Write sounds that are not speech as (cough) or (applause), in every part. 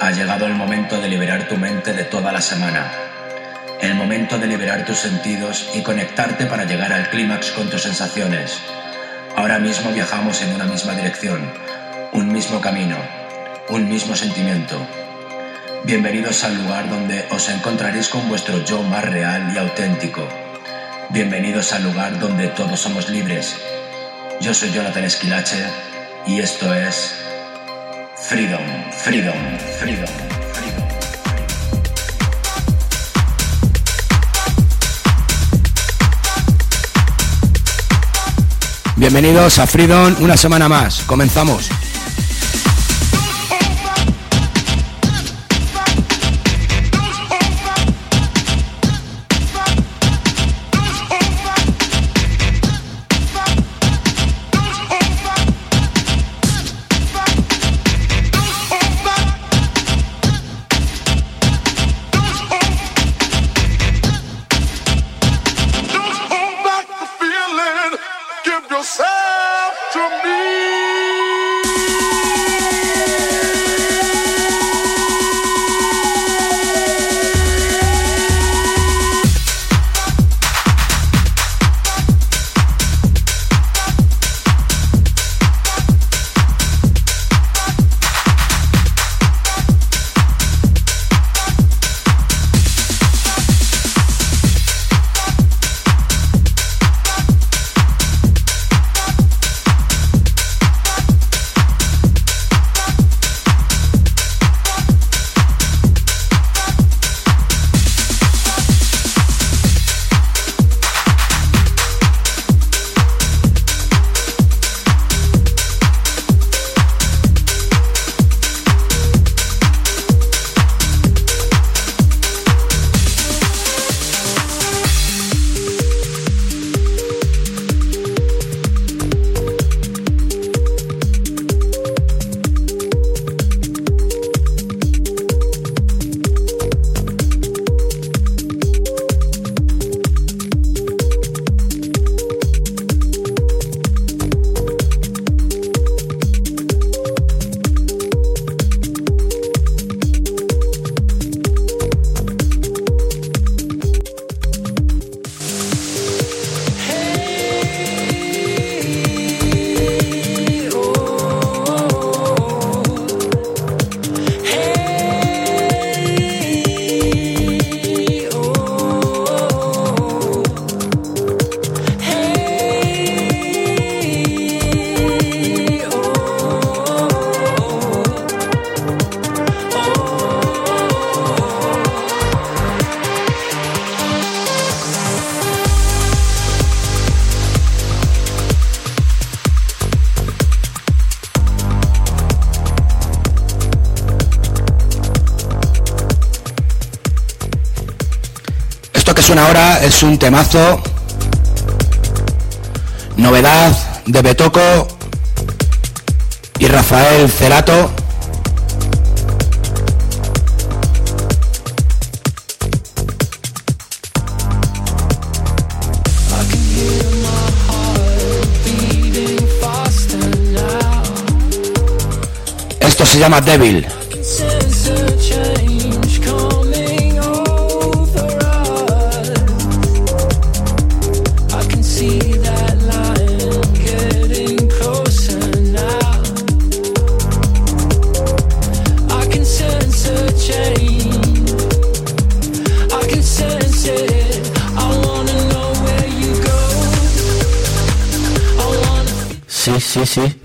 Ha llegado el momento de liberar tu mente de toda la semana. El momento de liberar tus sentidos y conectarte para llegar al clímax con tus sensaciones. Ahora mismo viajamos en una misma dirección, un mismo camino, un mismo sentimiento. Bienvenidos al lugar donde os encontraréis con vuestro yo más real y auténtico. Bienvenidos al lugar donde todos somos libres. Yo soy Jonathan Esquilache y esto es Freedom, Freedom, Freedom. Freedom. Bienvenidos a Freedom, una semana más. Comenzamos. Es un temazo, novedad de Betoco y Rafael Cerato. Esto se llama Devil. Sisi.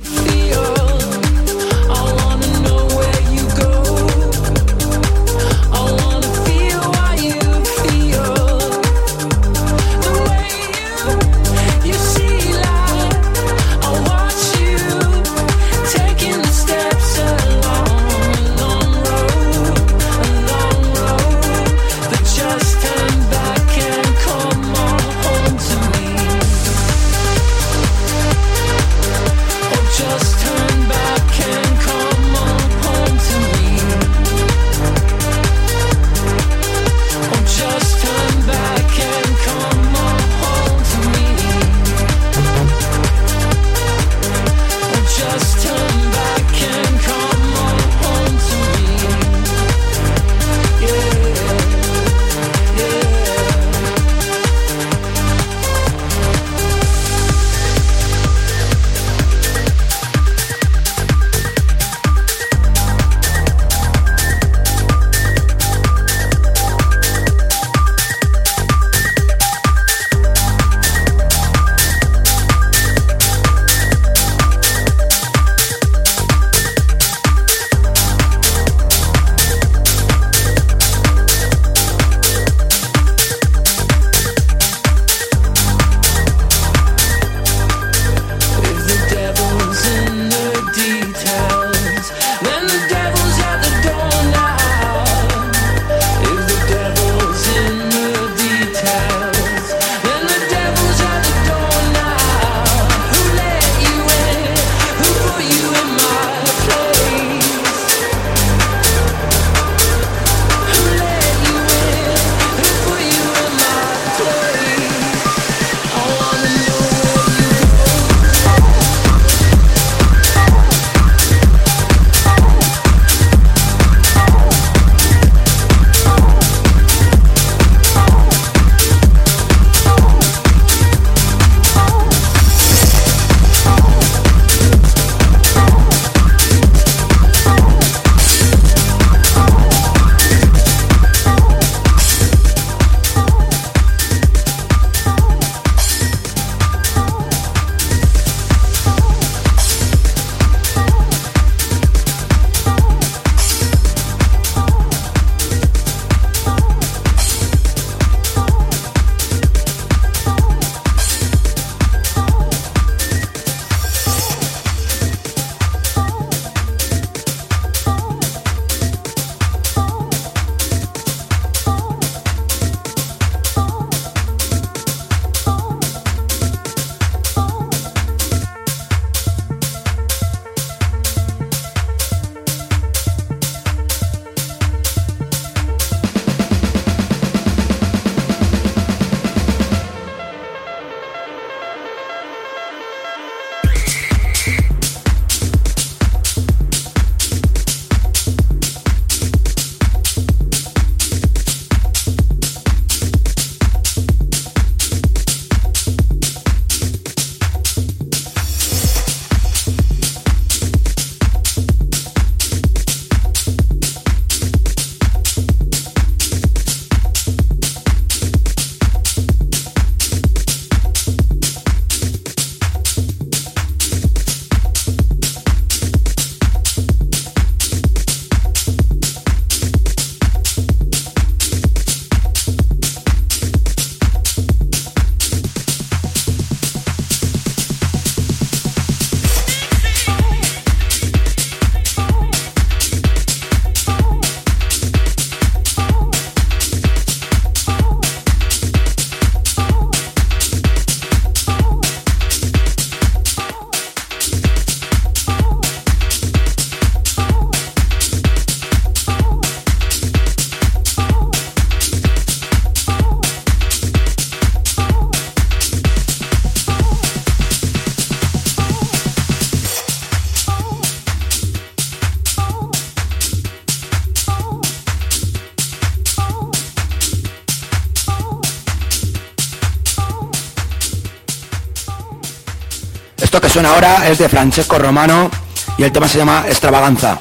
Que suena ahora es de Francesco Romano y el tema se llama Extravaganza.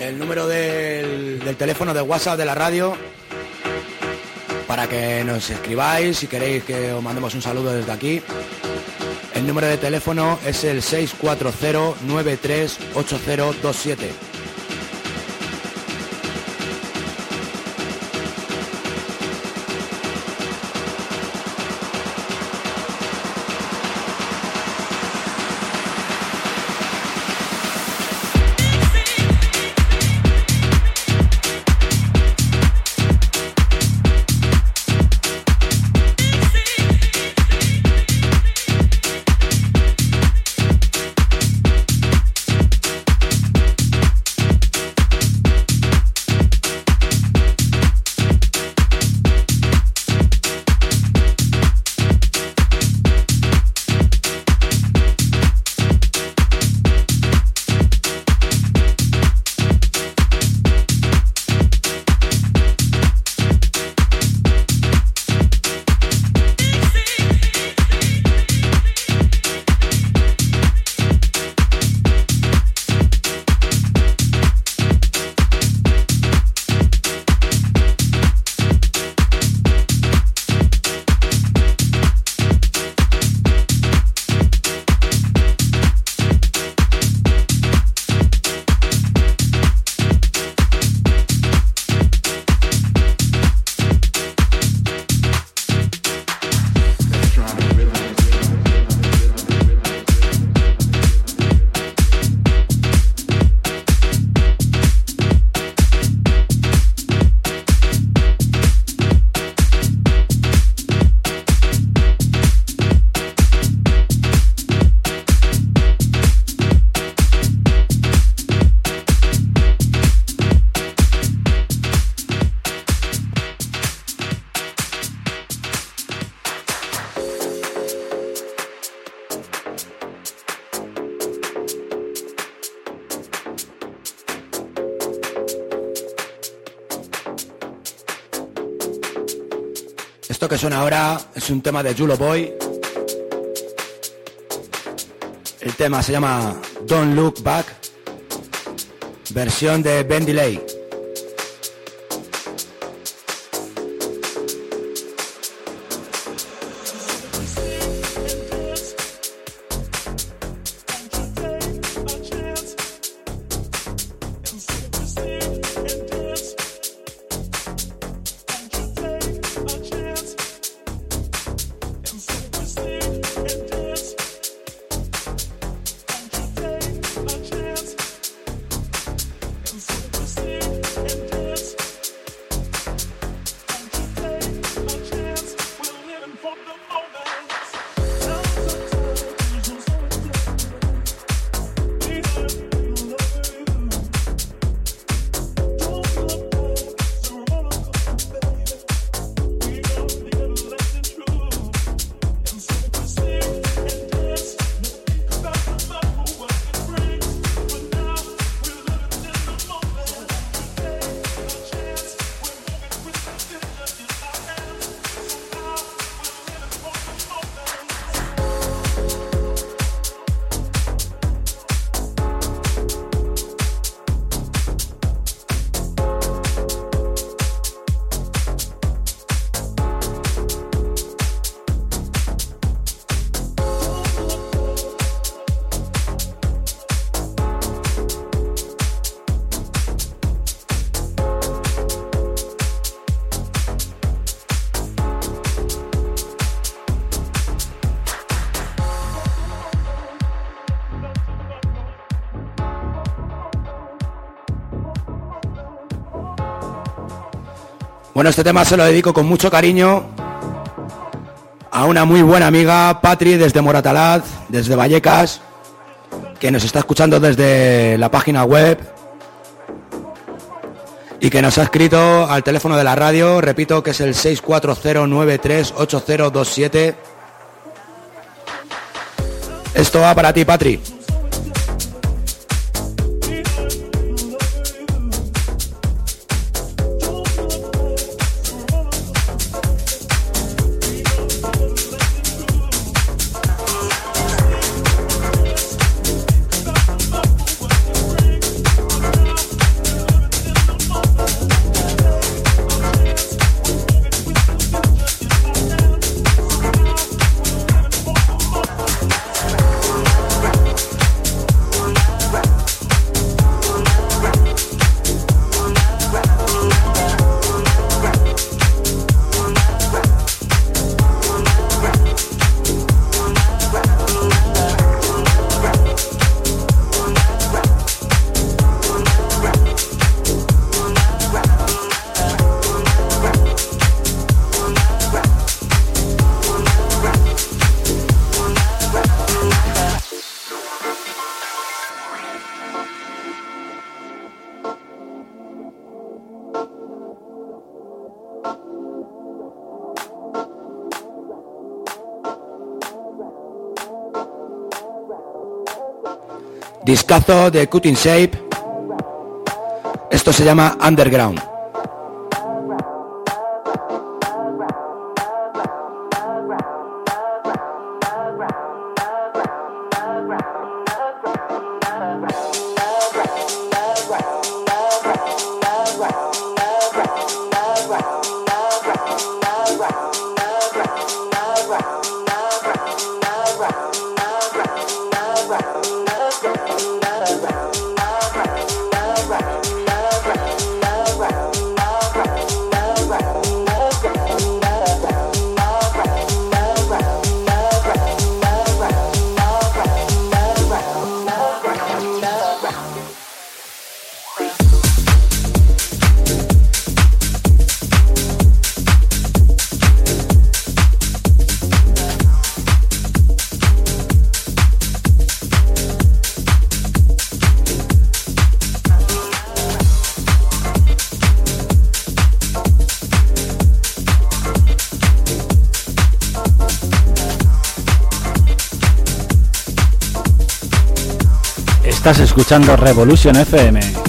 El número del, del teléfono de WhatsApp de la radio para que nos escribáis si queréis que os mandemos un saludo desde aquí. El número de teléfono es el 640 938027. Ahora es un tema de Julo Boy. El tema se llama Don't Look Back, versión de Ben Delay. Bueno, este tema se lo dedico con mucho cariño a una muy buena amiga, Patri, desde Moratalaz, desde Vallecas, que nos está escuchando desde la página web y que nos ha escrito al teléfono de la radio, repito que es el 640938027. Esto va para ti, Patri. De Cutting Shape. Esto se llama Underground. Estás escuchando Revolution FM.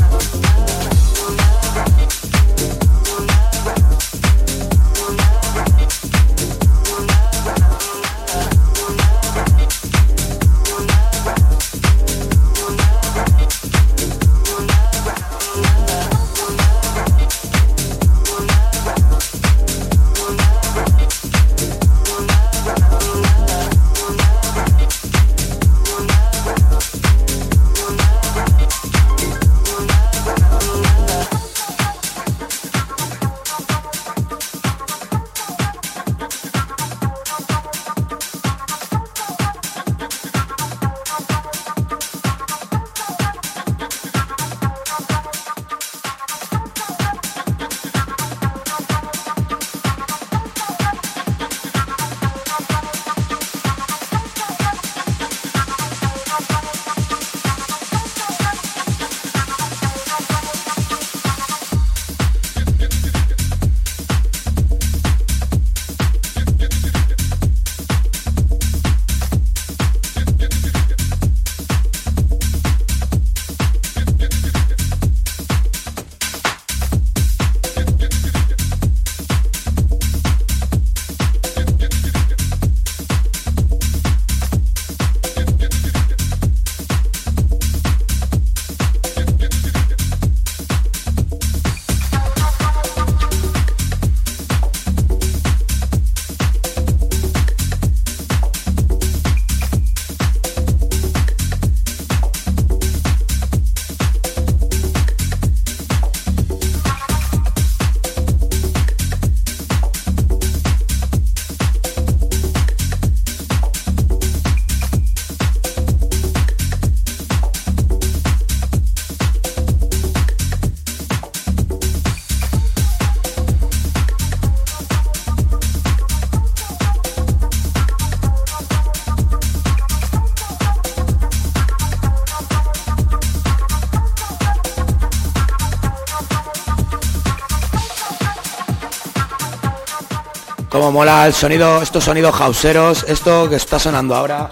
Mola el sonido, estos sonidos hauseros, esto que está sonando ahora.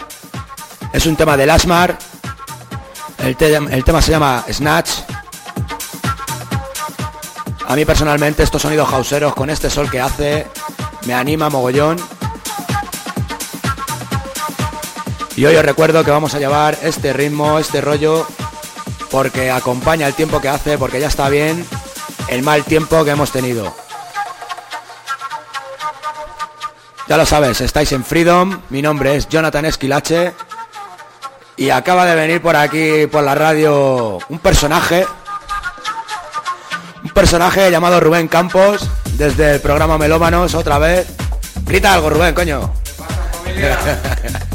Es un tema de Lasmar. El, el tema se llama Snatch. A mí personalmente estos sonidos hauseros con este sol que hace me anima mogollón. Y hoy os recuerdo que vamos a llevar este ritmo, este rollo, porque acompaña el tiempo que hace, porque ya está bien el mal tiempo que hemos tenido. Ya lo sabes, estáis en Freedom, mi nombre es Jonathan Esquilache y acaba de venir por aquí, por la radio, un personaje, un personaje llamado Rubén Campos, desde el programa Melómanos, otra vez. Grita algo, Rubén, coño. Cómo (laughs)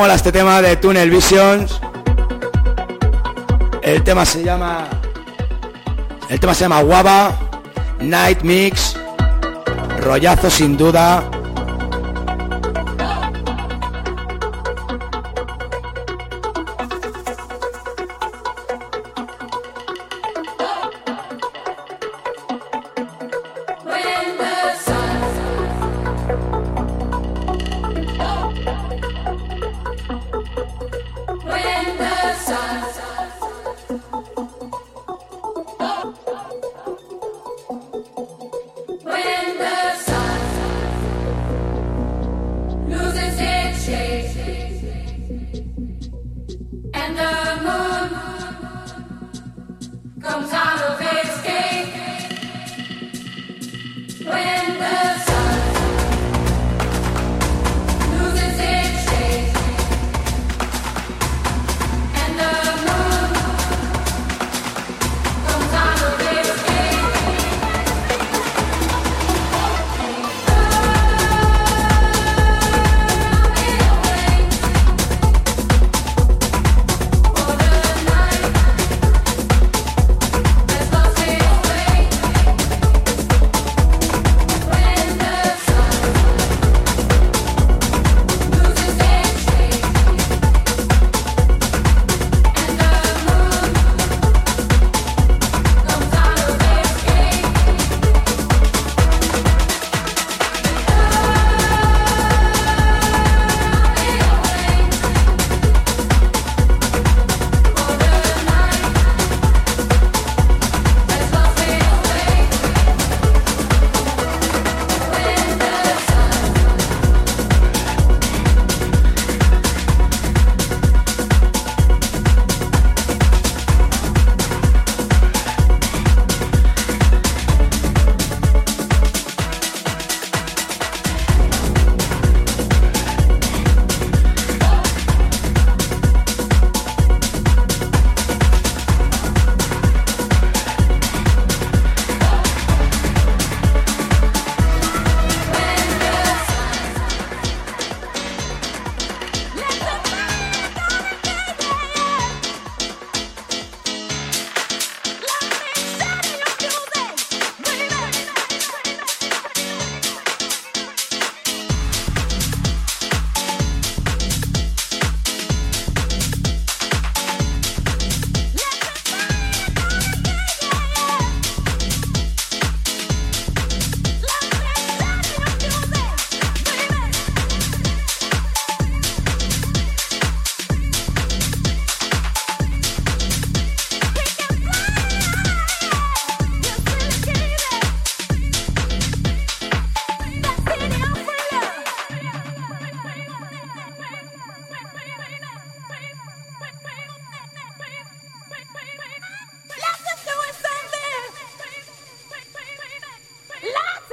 mola este tema de Tunnel Visions. El tema se llama. El tema se llama Guava. Night Mix. Rollazo sin duda.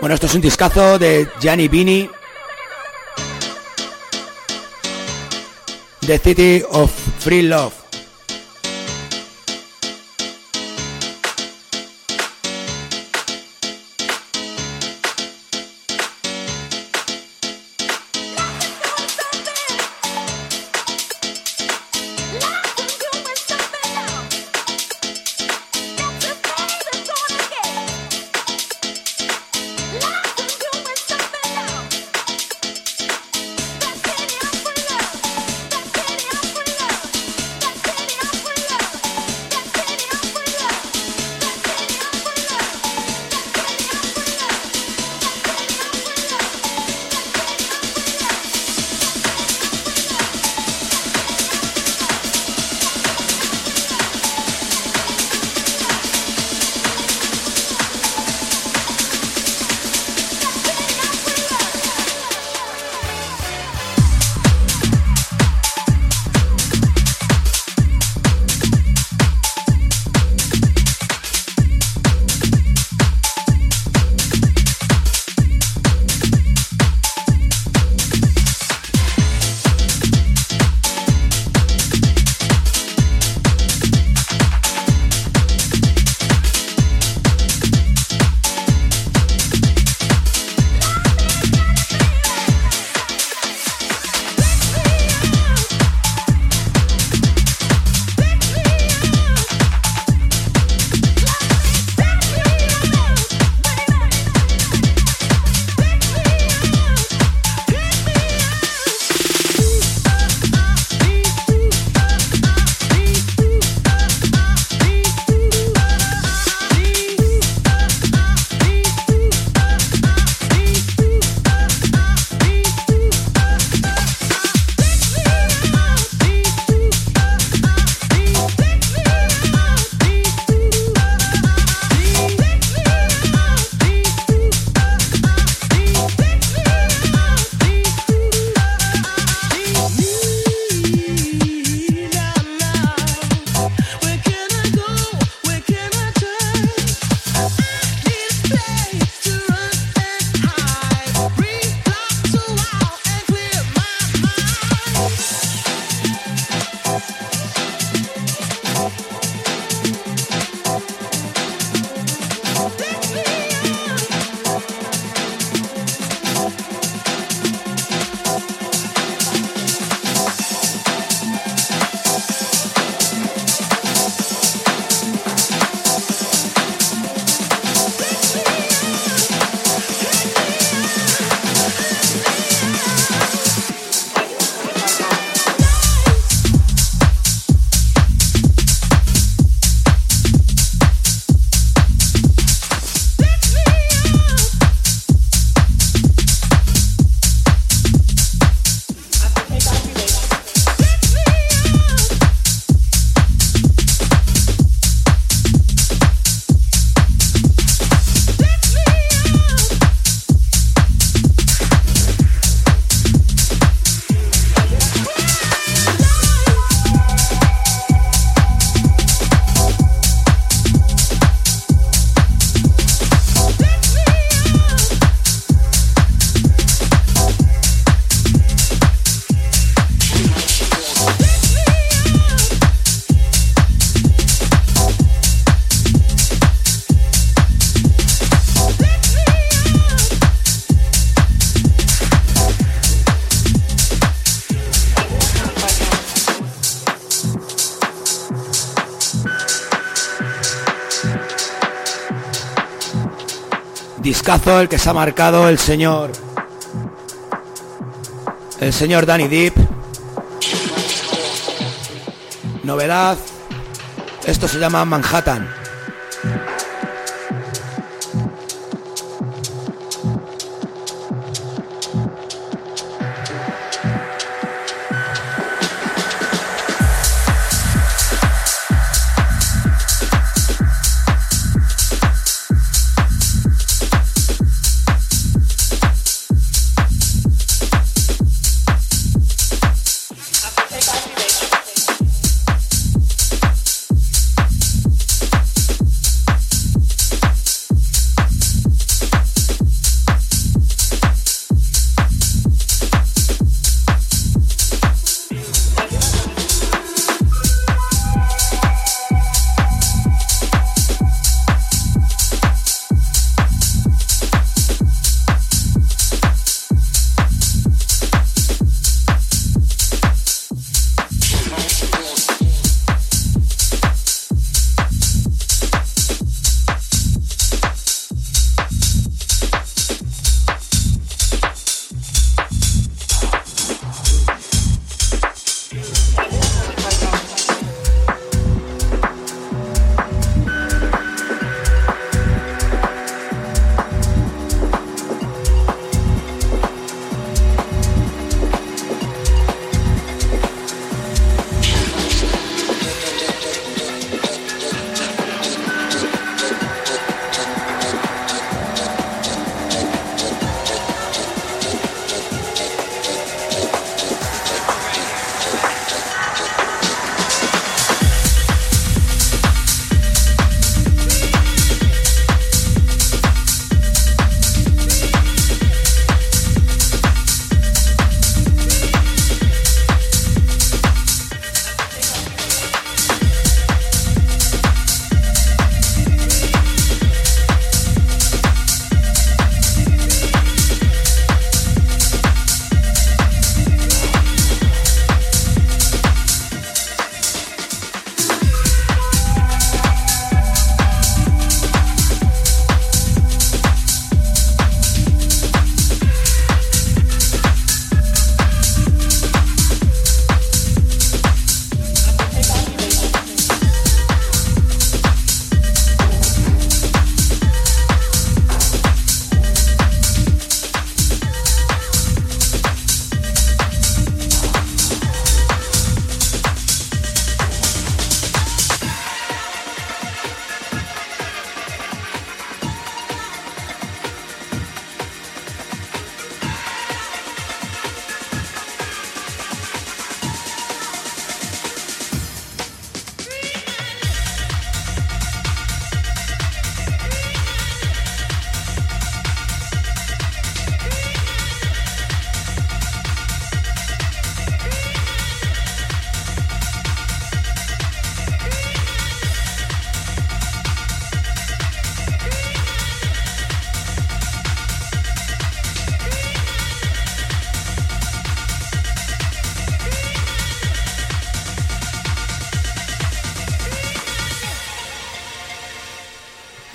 Bueno, esto es un discazo de Gianni Bini. The City of Free Love. Discazo el que se ha marcado el señor. El señor Danny Deep. Novedad. Esto se llama Manhattan.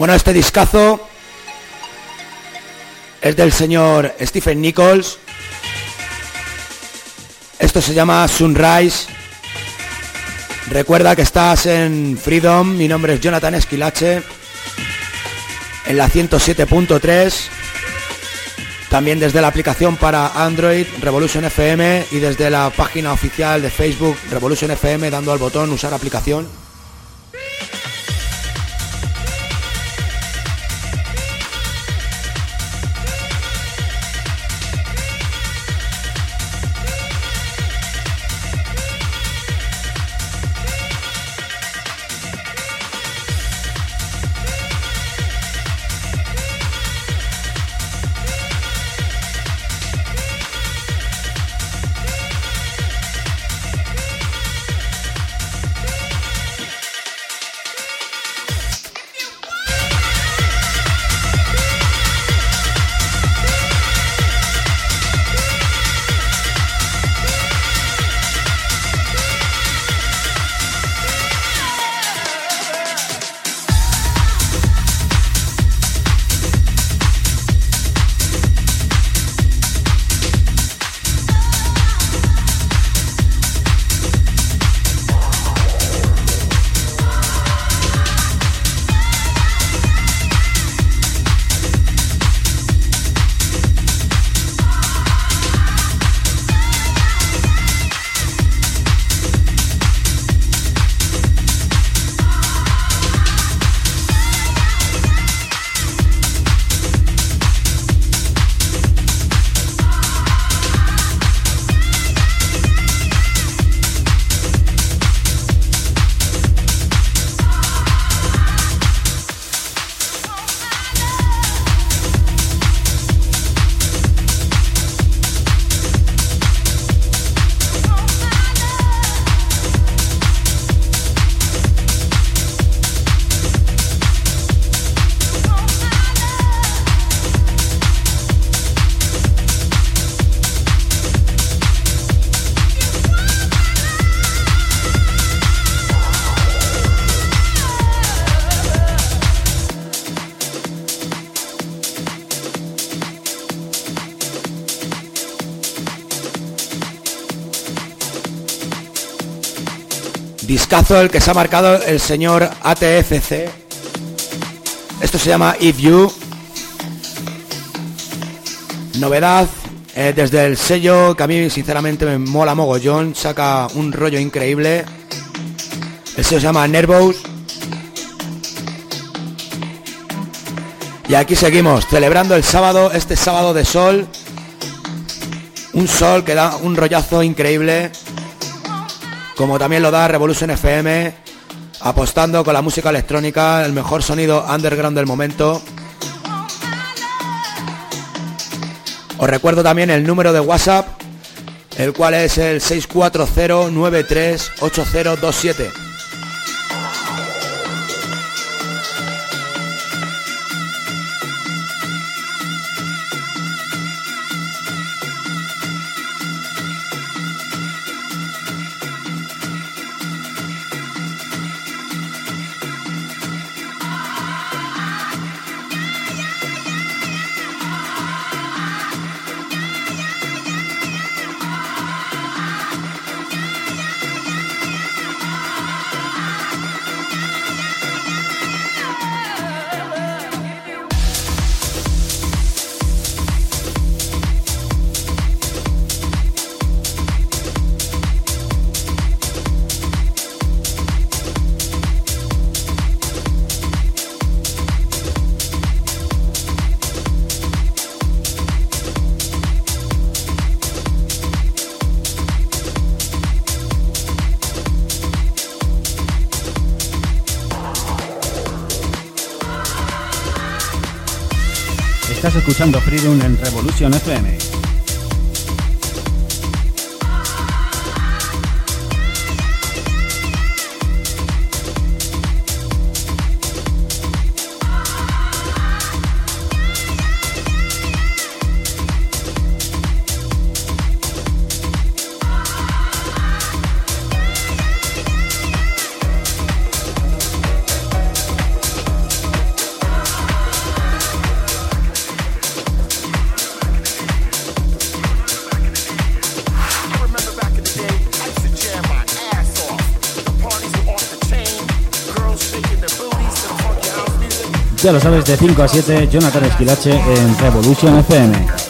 Bueno, este discazo es del señor Stephen Nichols. Esto se llama Sunrise. Recuerda que estás en Freedom. Mi nombre es Jonathan Esquilache. En la 107.3. También desde la aplicación para Android Revolution FM y desde la página oficial de Facebook Revolution FM dando al botón usar aplicación. Discazo el que se ha marcado el señor ATFC. Esto se llama If You. Novedad eh, desde el sello que a mí sinceramente me mola mogollón. Saca un rollo increíble. El sello se llama Nervous. Y aquí seguimos celebrando el sábado, este sábado de sol. Un sol que da un rollazo increíble como también lo da Revolution FM, apostando con la música electrónica, el mejor sonido underground del momento. Os recuerdo también el número de WhatsApp, el cual es el 640938027. Escuchando Freedom en Revolution FM. Ya lo sabes, de 5 a 7, Jonathan Esquilache en Revolution FM.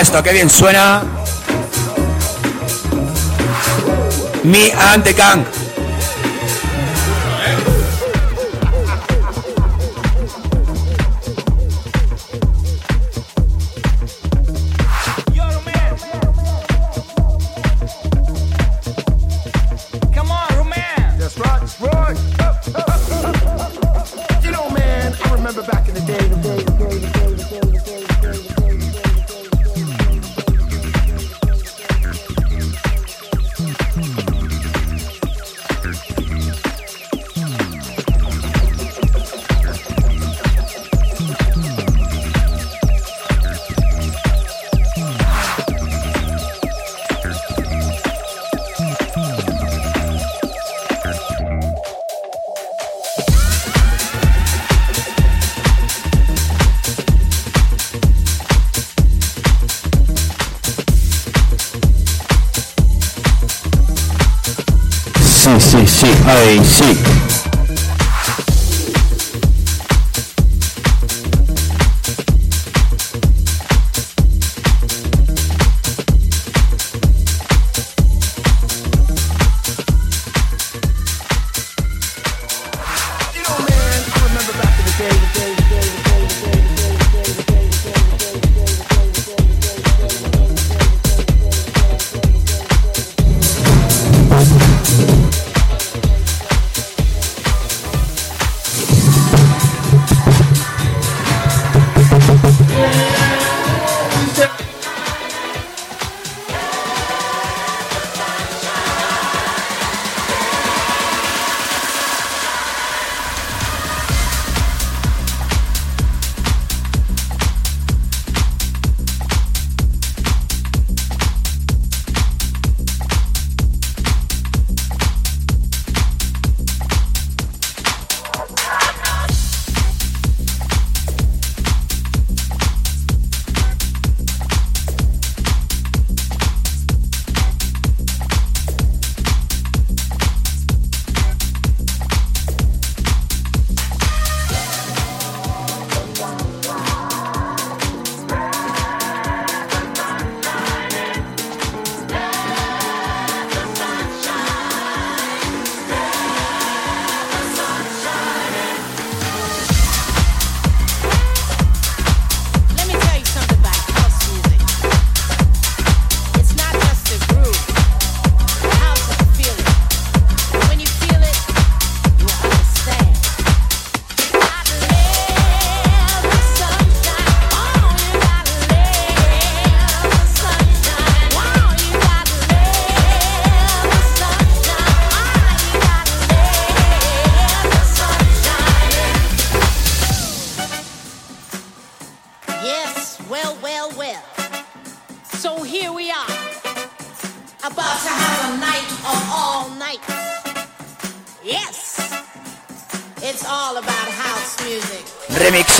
Esto, qué bien suena. Mi and.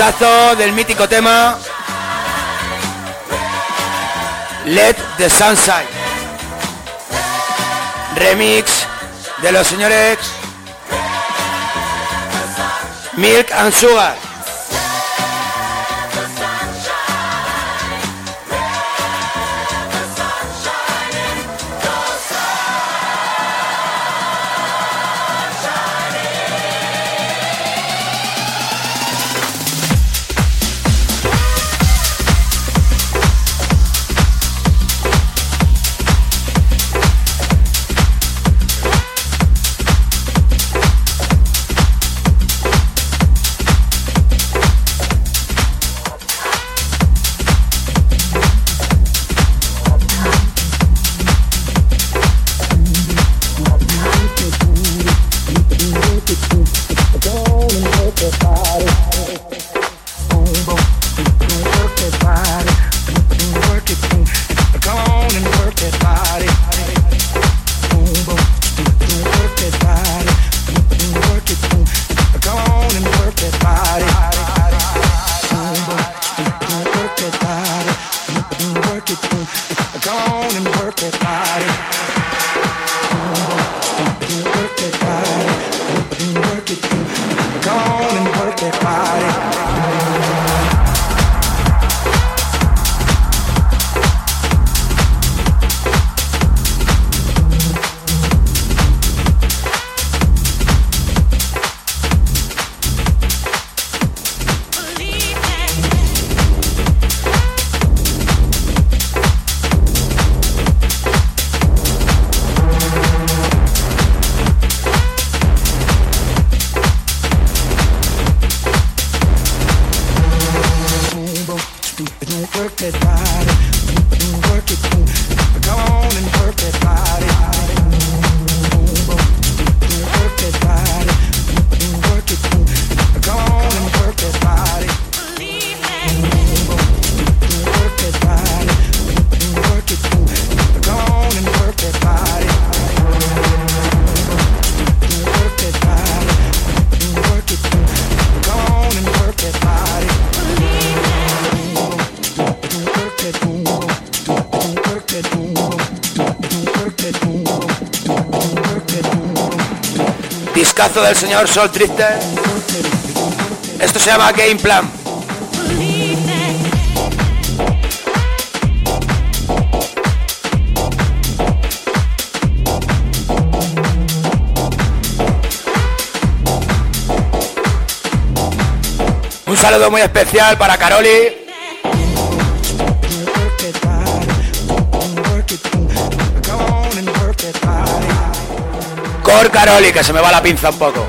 Del mítico tema Let the Sunshine. Remix de los señores Milk and Sugar. Del señor Sol Triste. Esto se llama Game Plan. Un saludo muy especial para Caroli. Por Caroli, que se me va la pinza un poco.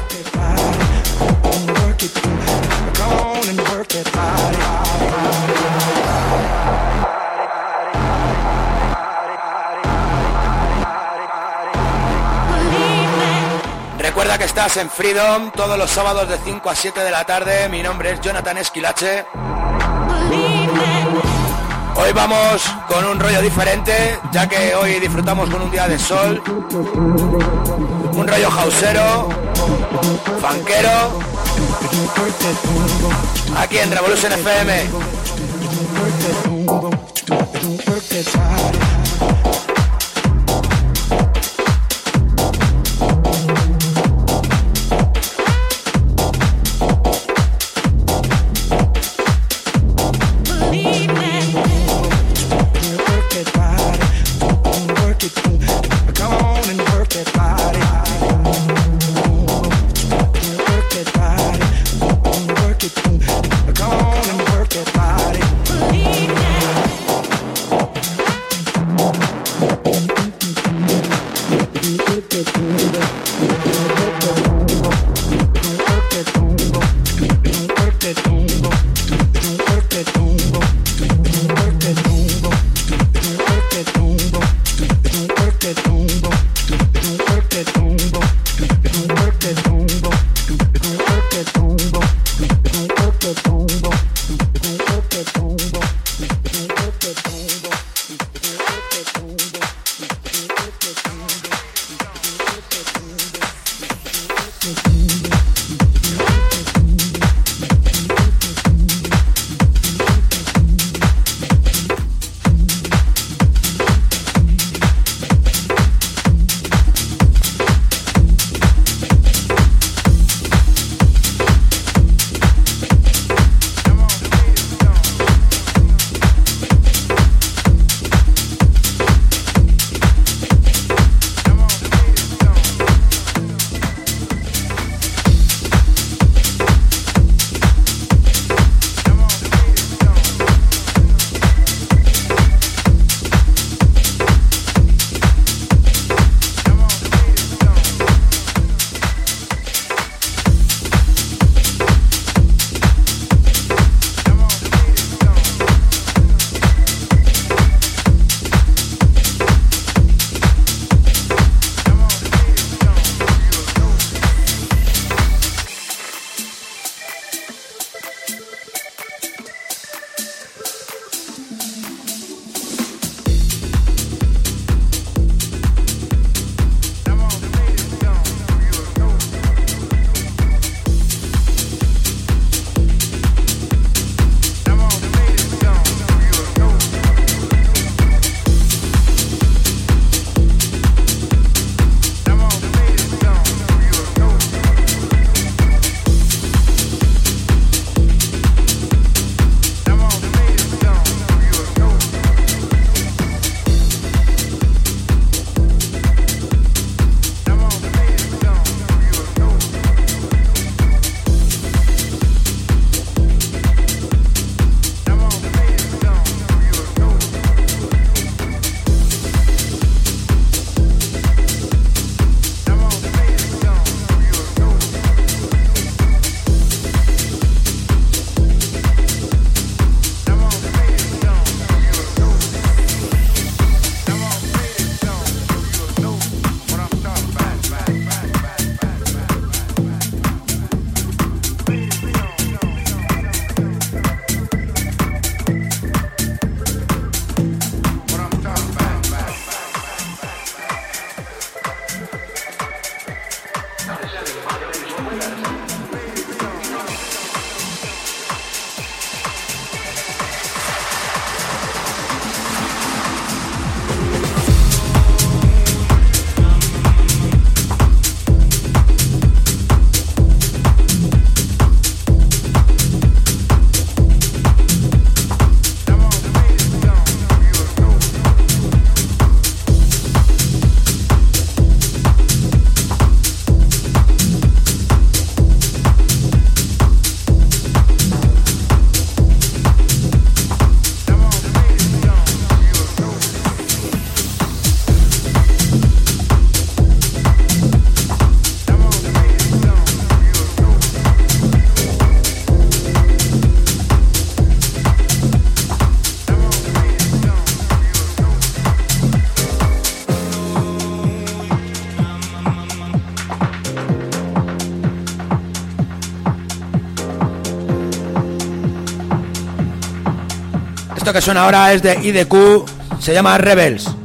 Recuerda que estás en Freedom todos los sábados de 5 a 7 de la tarde. Mi nombre es Jonathan Esquilache. Hoy vamos con un rollo diferente, ya que hoy disfrutamos con un día de sol, un rollo hausero, fanquero, aquí en Revolution FM. Que suena ahora es de IDQ, se llama Rebels.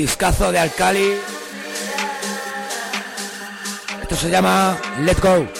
Discazo de Alcali. Esto se llama Let Go.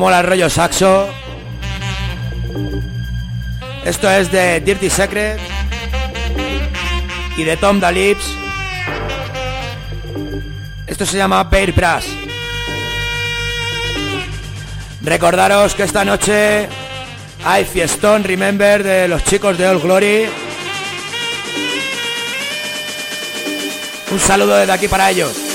Mola el rollo saxo. Esto es de Dirty Secret y de Tom Dalips. Esto se llama Bear Brass. Recordaros que esta noche hay fiestón, remember, de los chicos de All Glory. Un saludo desde aquí para ellos.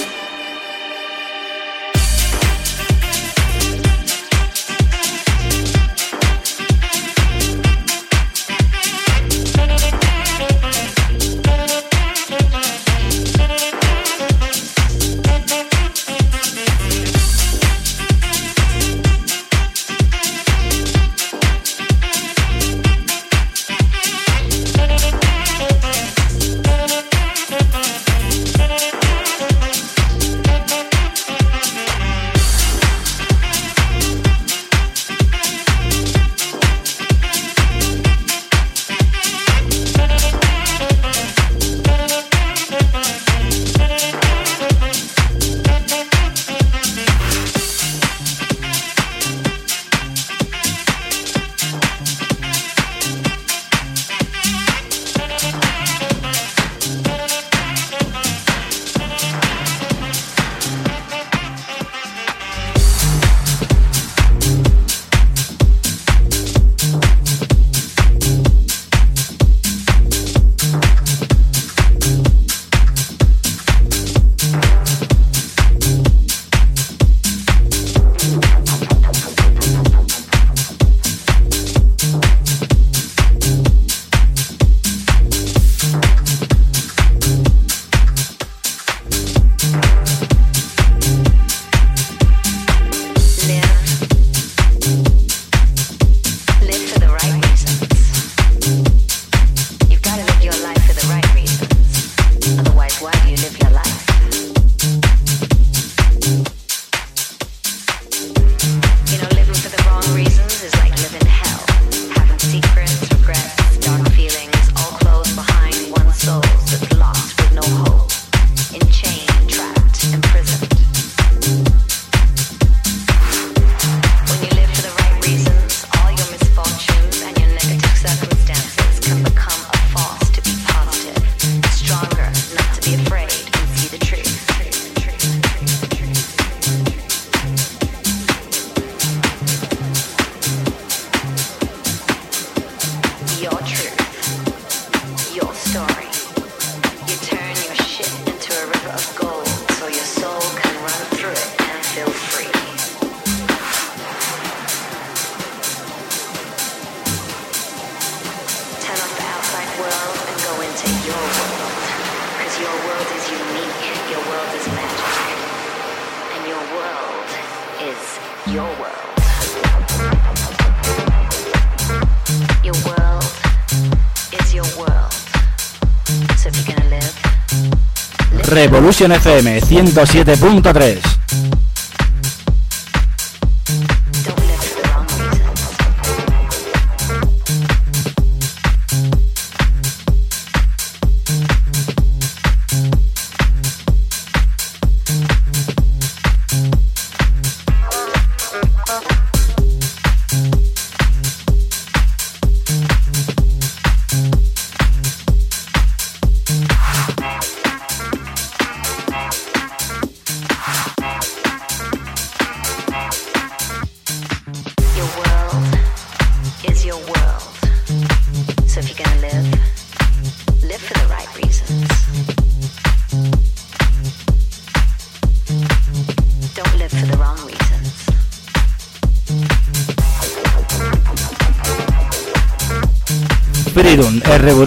Revolution FM 107.3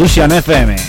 Revolution FM.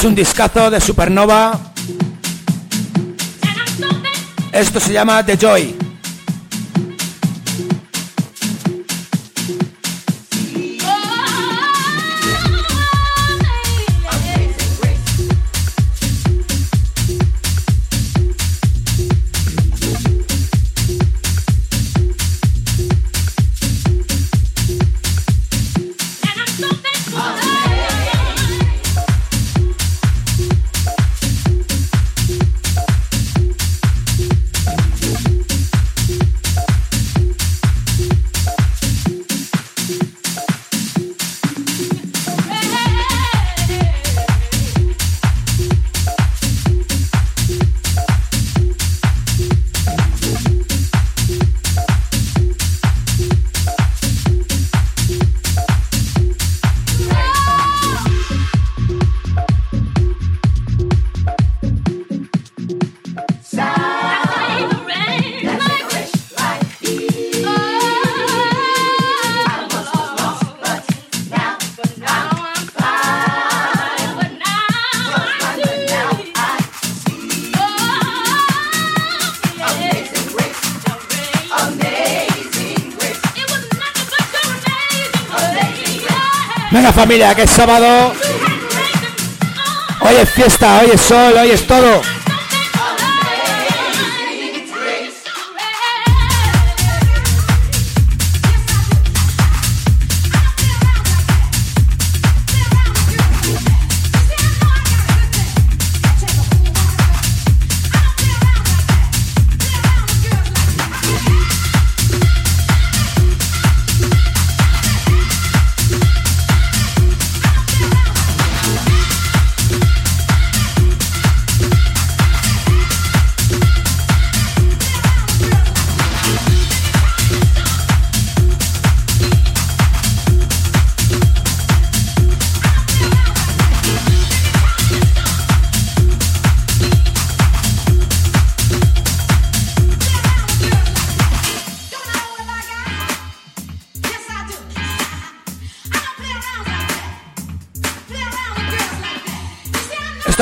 Es un discazo de Supernova. Esto se llama The Joy. Familia, que es sábado. Hoy es fiesta, hoy es sol, hoy es todo.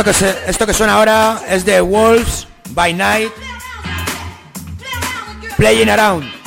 Esto que suena ahora es de Wolves by Night Playing Around.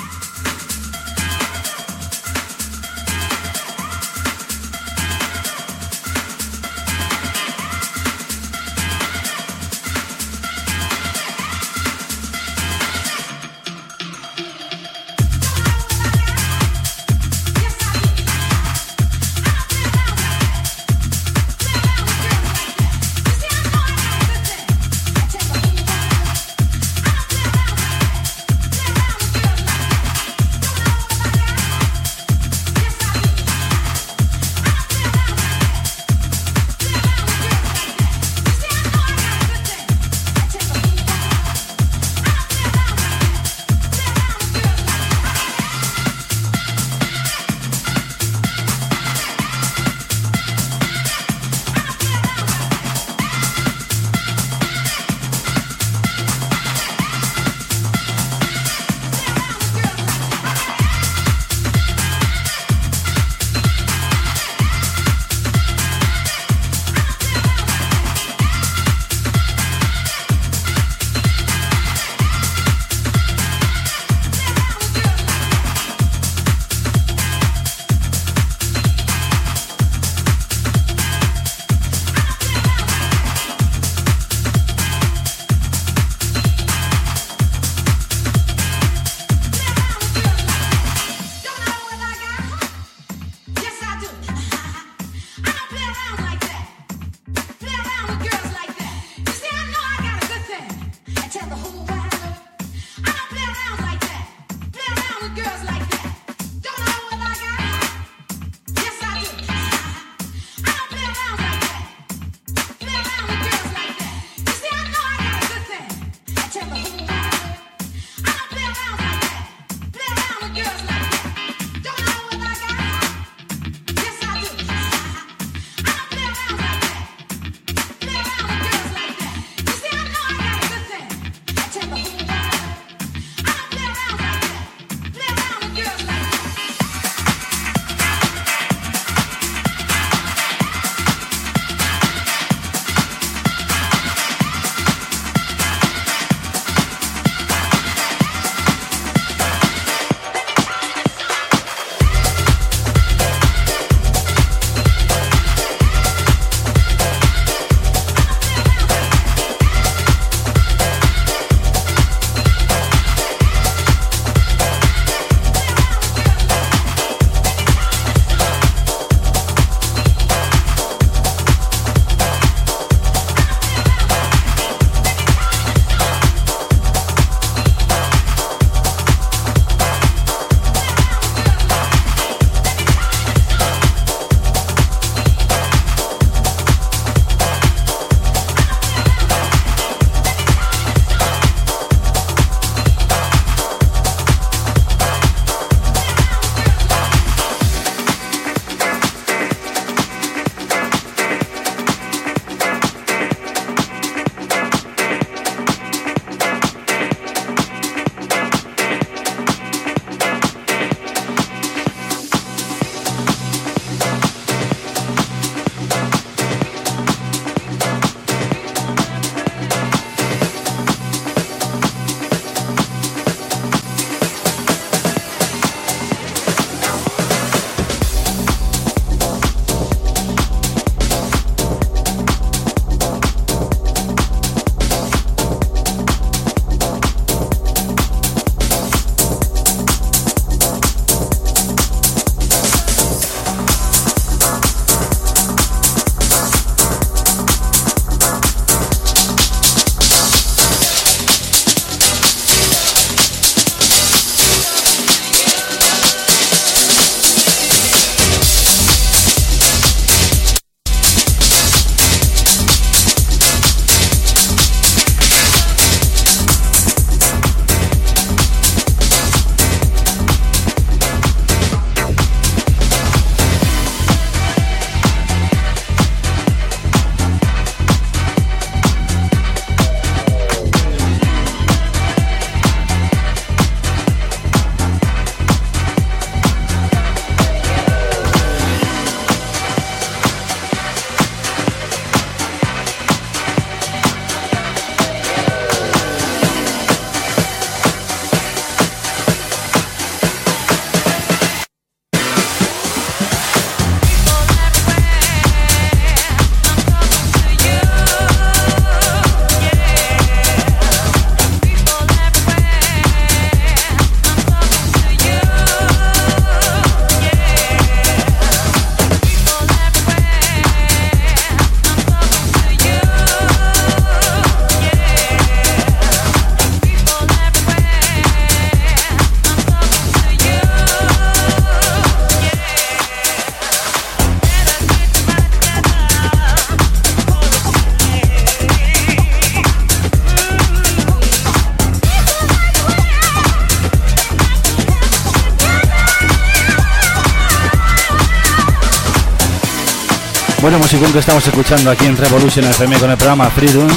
Bueno, musicón que estamos escuchando aquí en Revolution FM con el programa Freedom.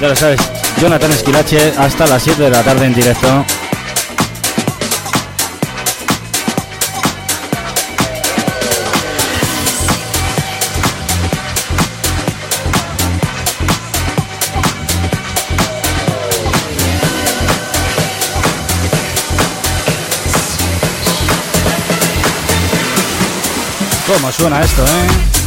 Ya lo sabes, Jonathan Esquilache hasta las 7 de la tarde en directo. ¿Cómo suena esto, eh?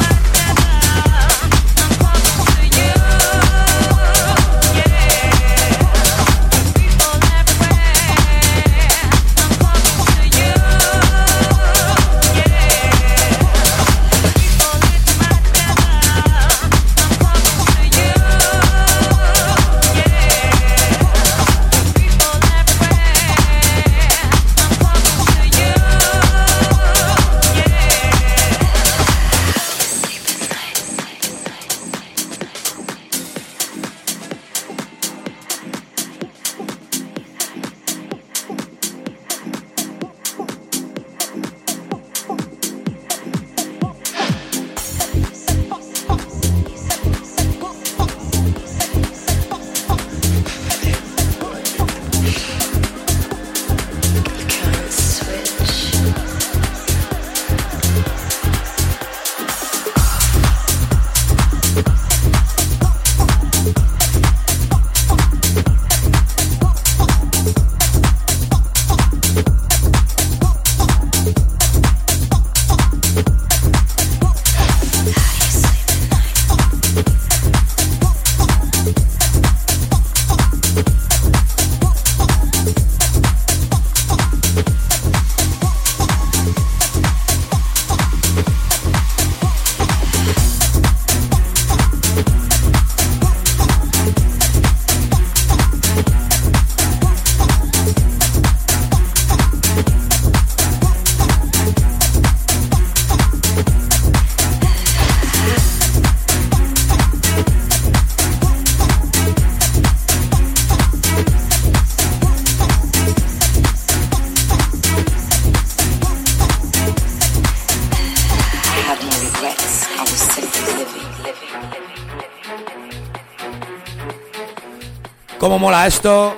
Mola esto.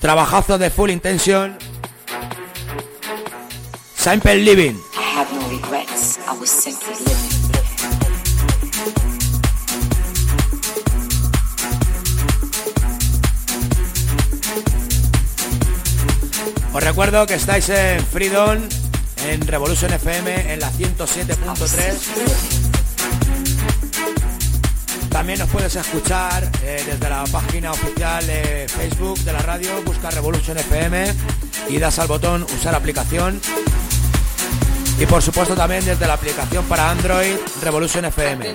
Trabajazo de full intention. Simple living. Os recuerdo que estáis en Freedom, en Revolution FM, en la 107.3. También nos puedes escuchar eh, desde la página oficial de Facebook de la radio, busca Revolution FM y das al botón usar aplicación. Y por supuesto también desde la aplicación para Android Revolution FM.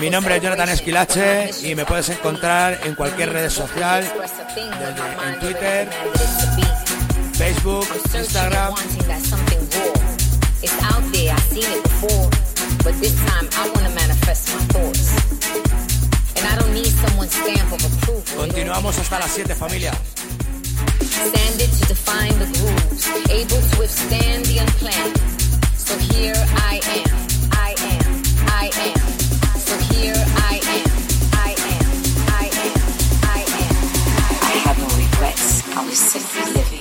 Mi nombre es Jonathan Esquilache y me puedes encontrar en cualquier red social, en Twitter, Facebook, Instagram. It's out there, I've seen it before, but this time I want to manifest my thoughts. And I don't need someone's stamp of approval. Continuamos hasta las 7, familia. Standard to define the grooves, able to withstand the unplanned. So here I am, I am, I am. So here I am, I am, I am, I am. I have no regrets. I was simply living.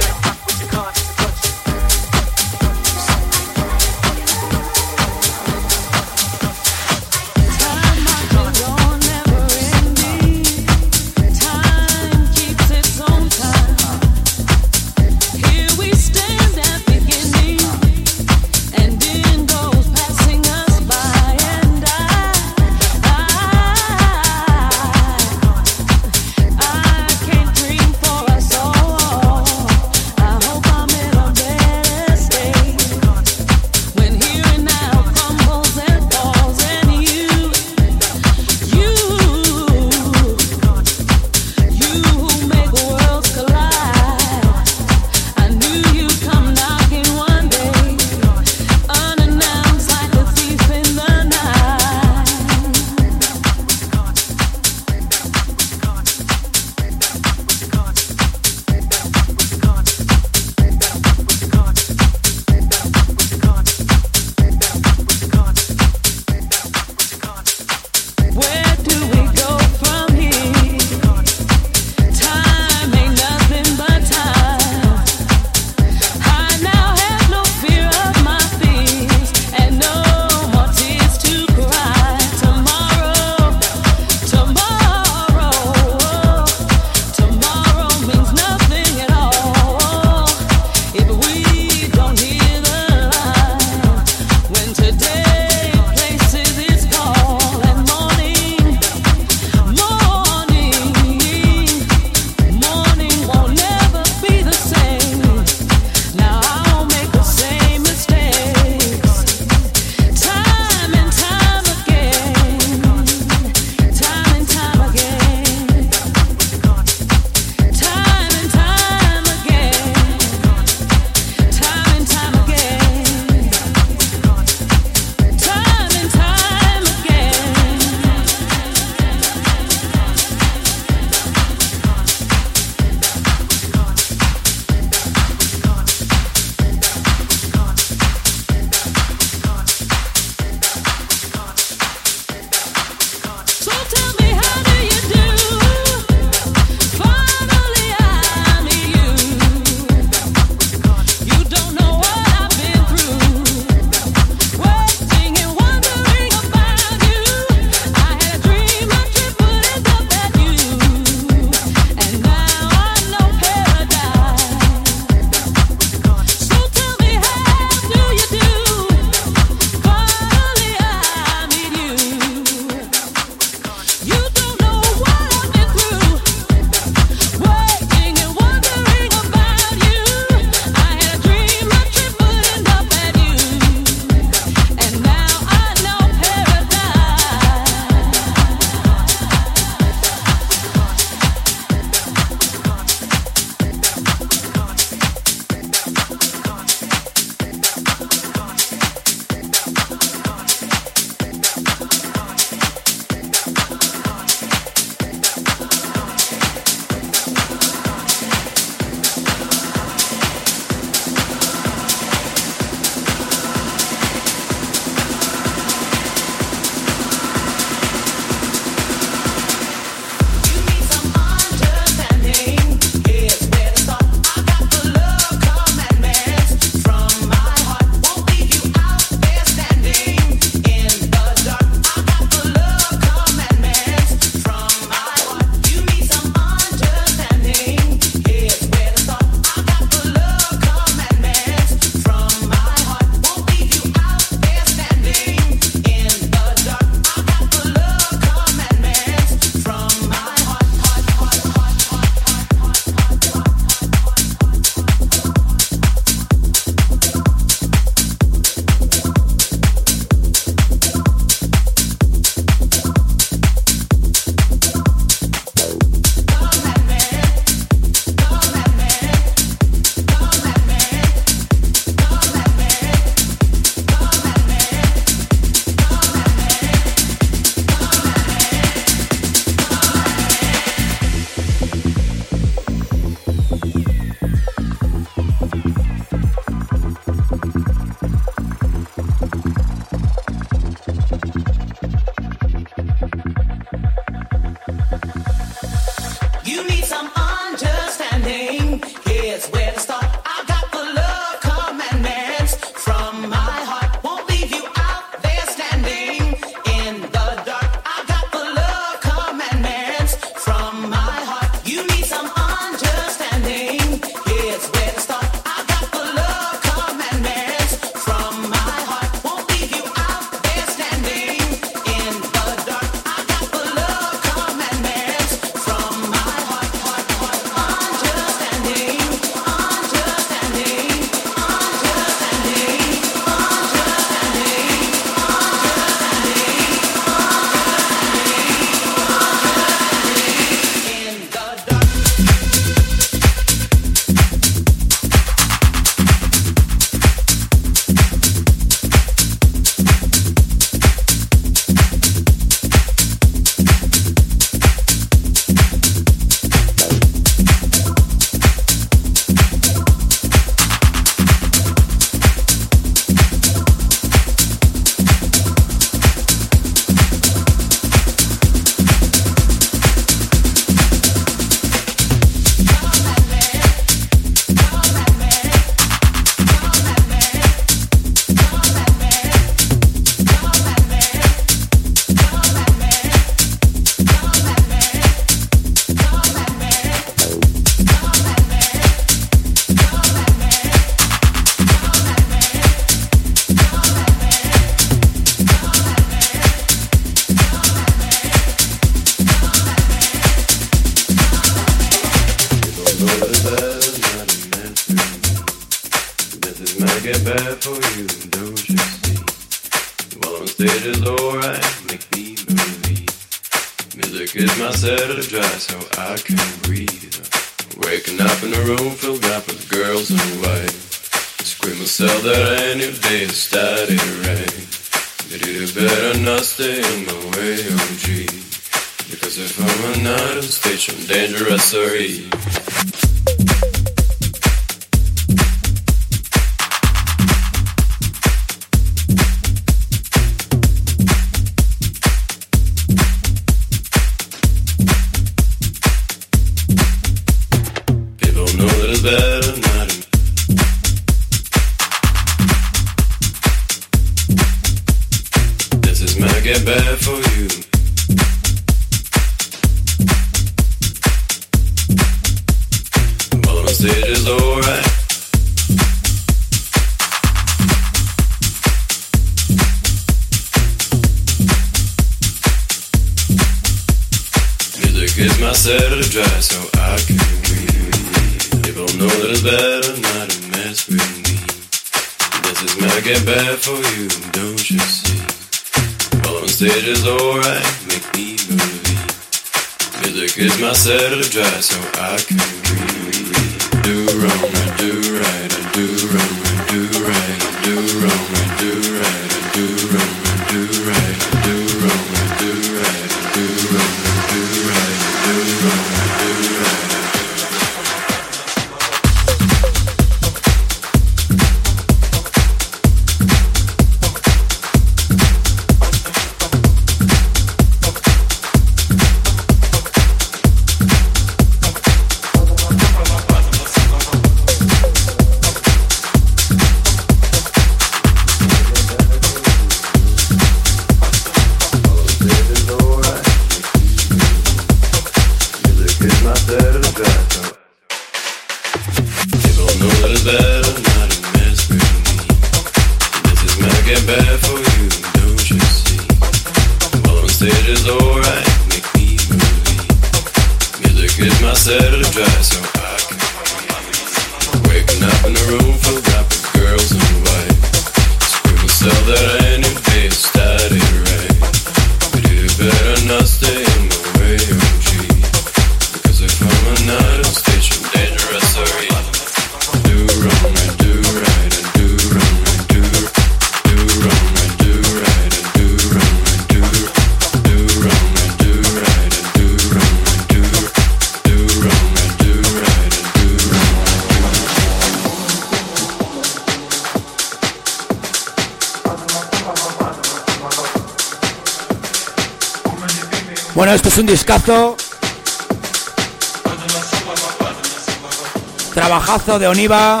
de Oniva.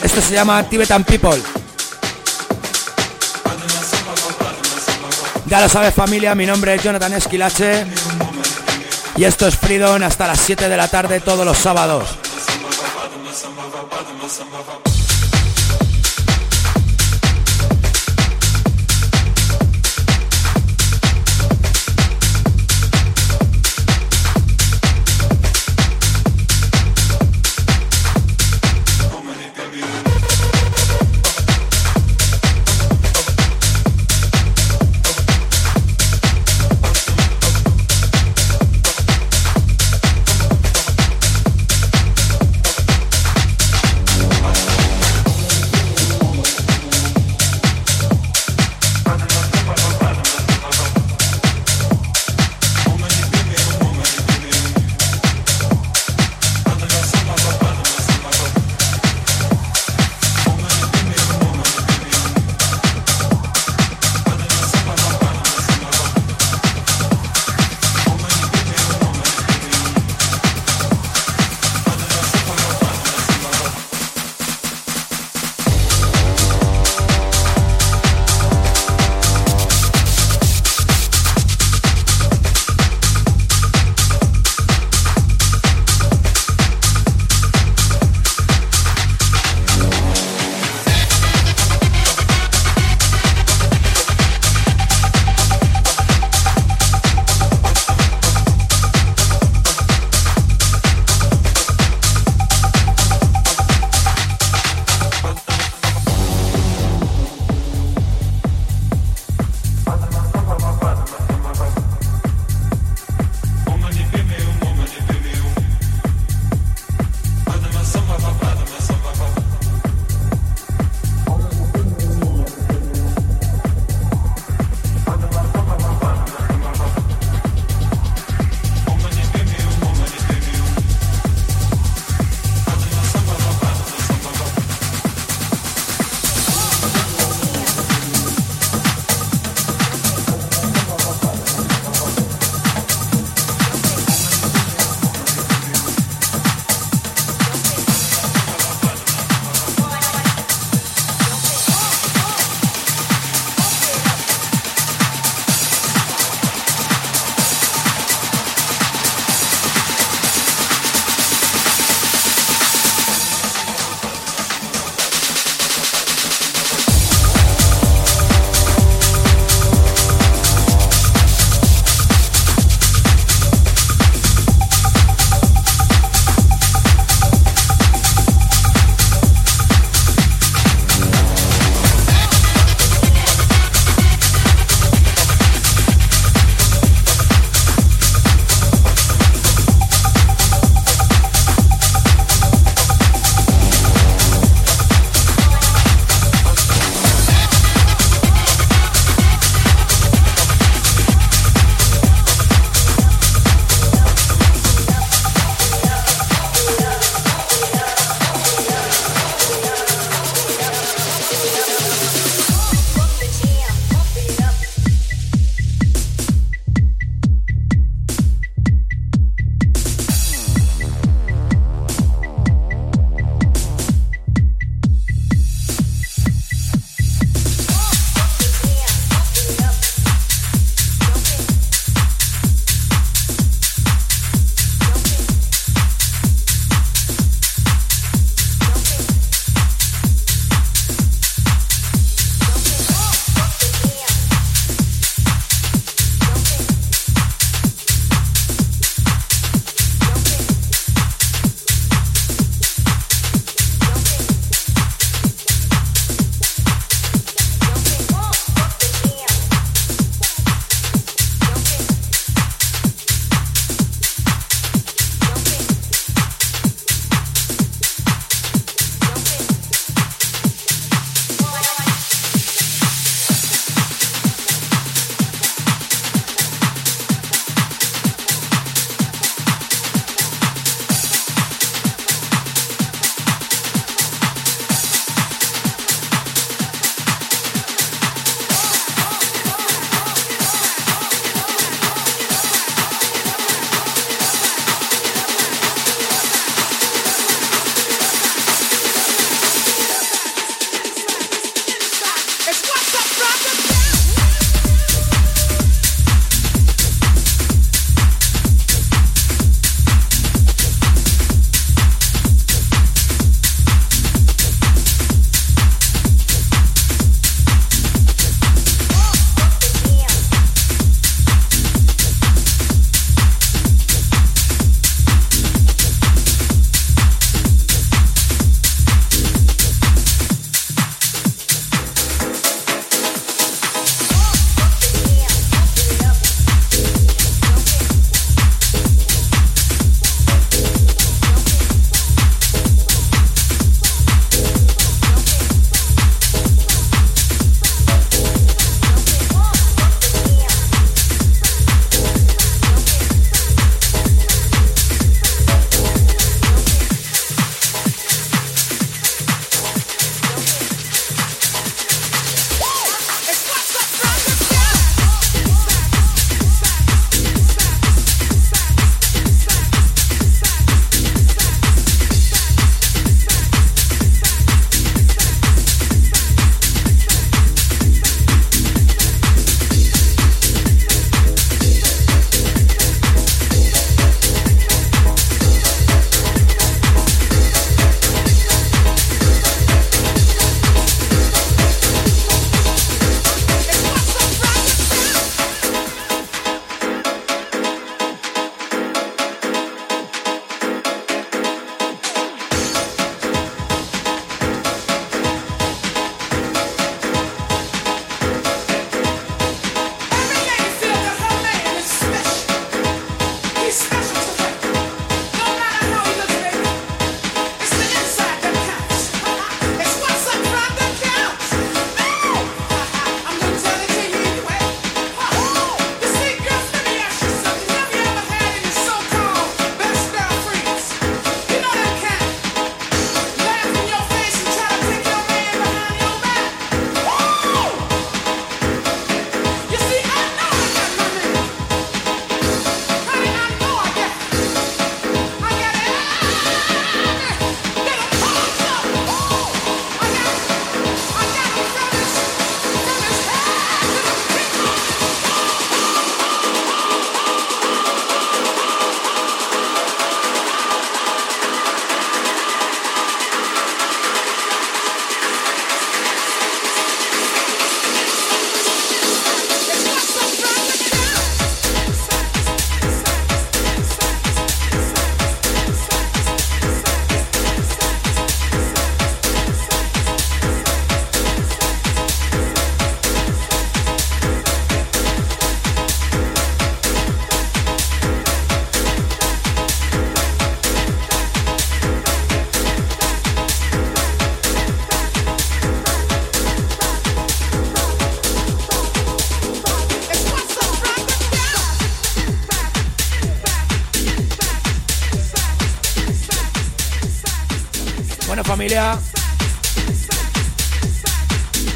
Esto se llama Tibetan People. Ya lo sabes familia, mi nombre es Jonathan Esquilache. Y esto es Freedom hasta las 7 de la tarde todos los sábados.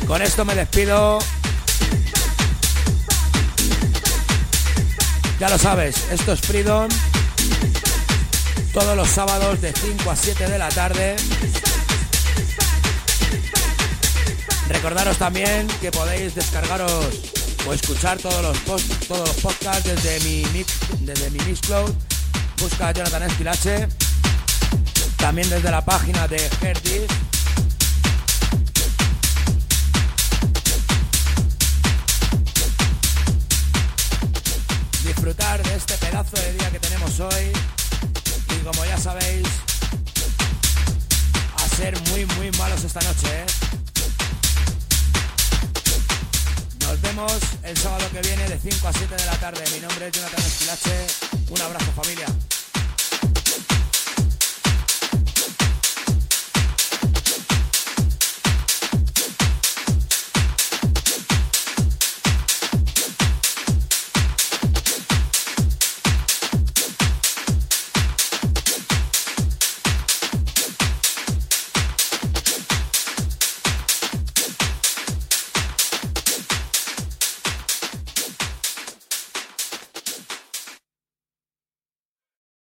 Con esto me despido. Ya lo sabes, esto es Freedom. Todos los sábados de 5 a 7 de la tarde. Recordaros también que podéis descargaros o escuchar todos los, todos los podcasts desde mi, desde mi Mixcloud. Busca Jonathan Esquilache. También desde la página de Herdis.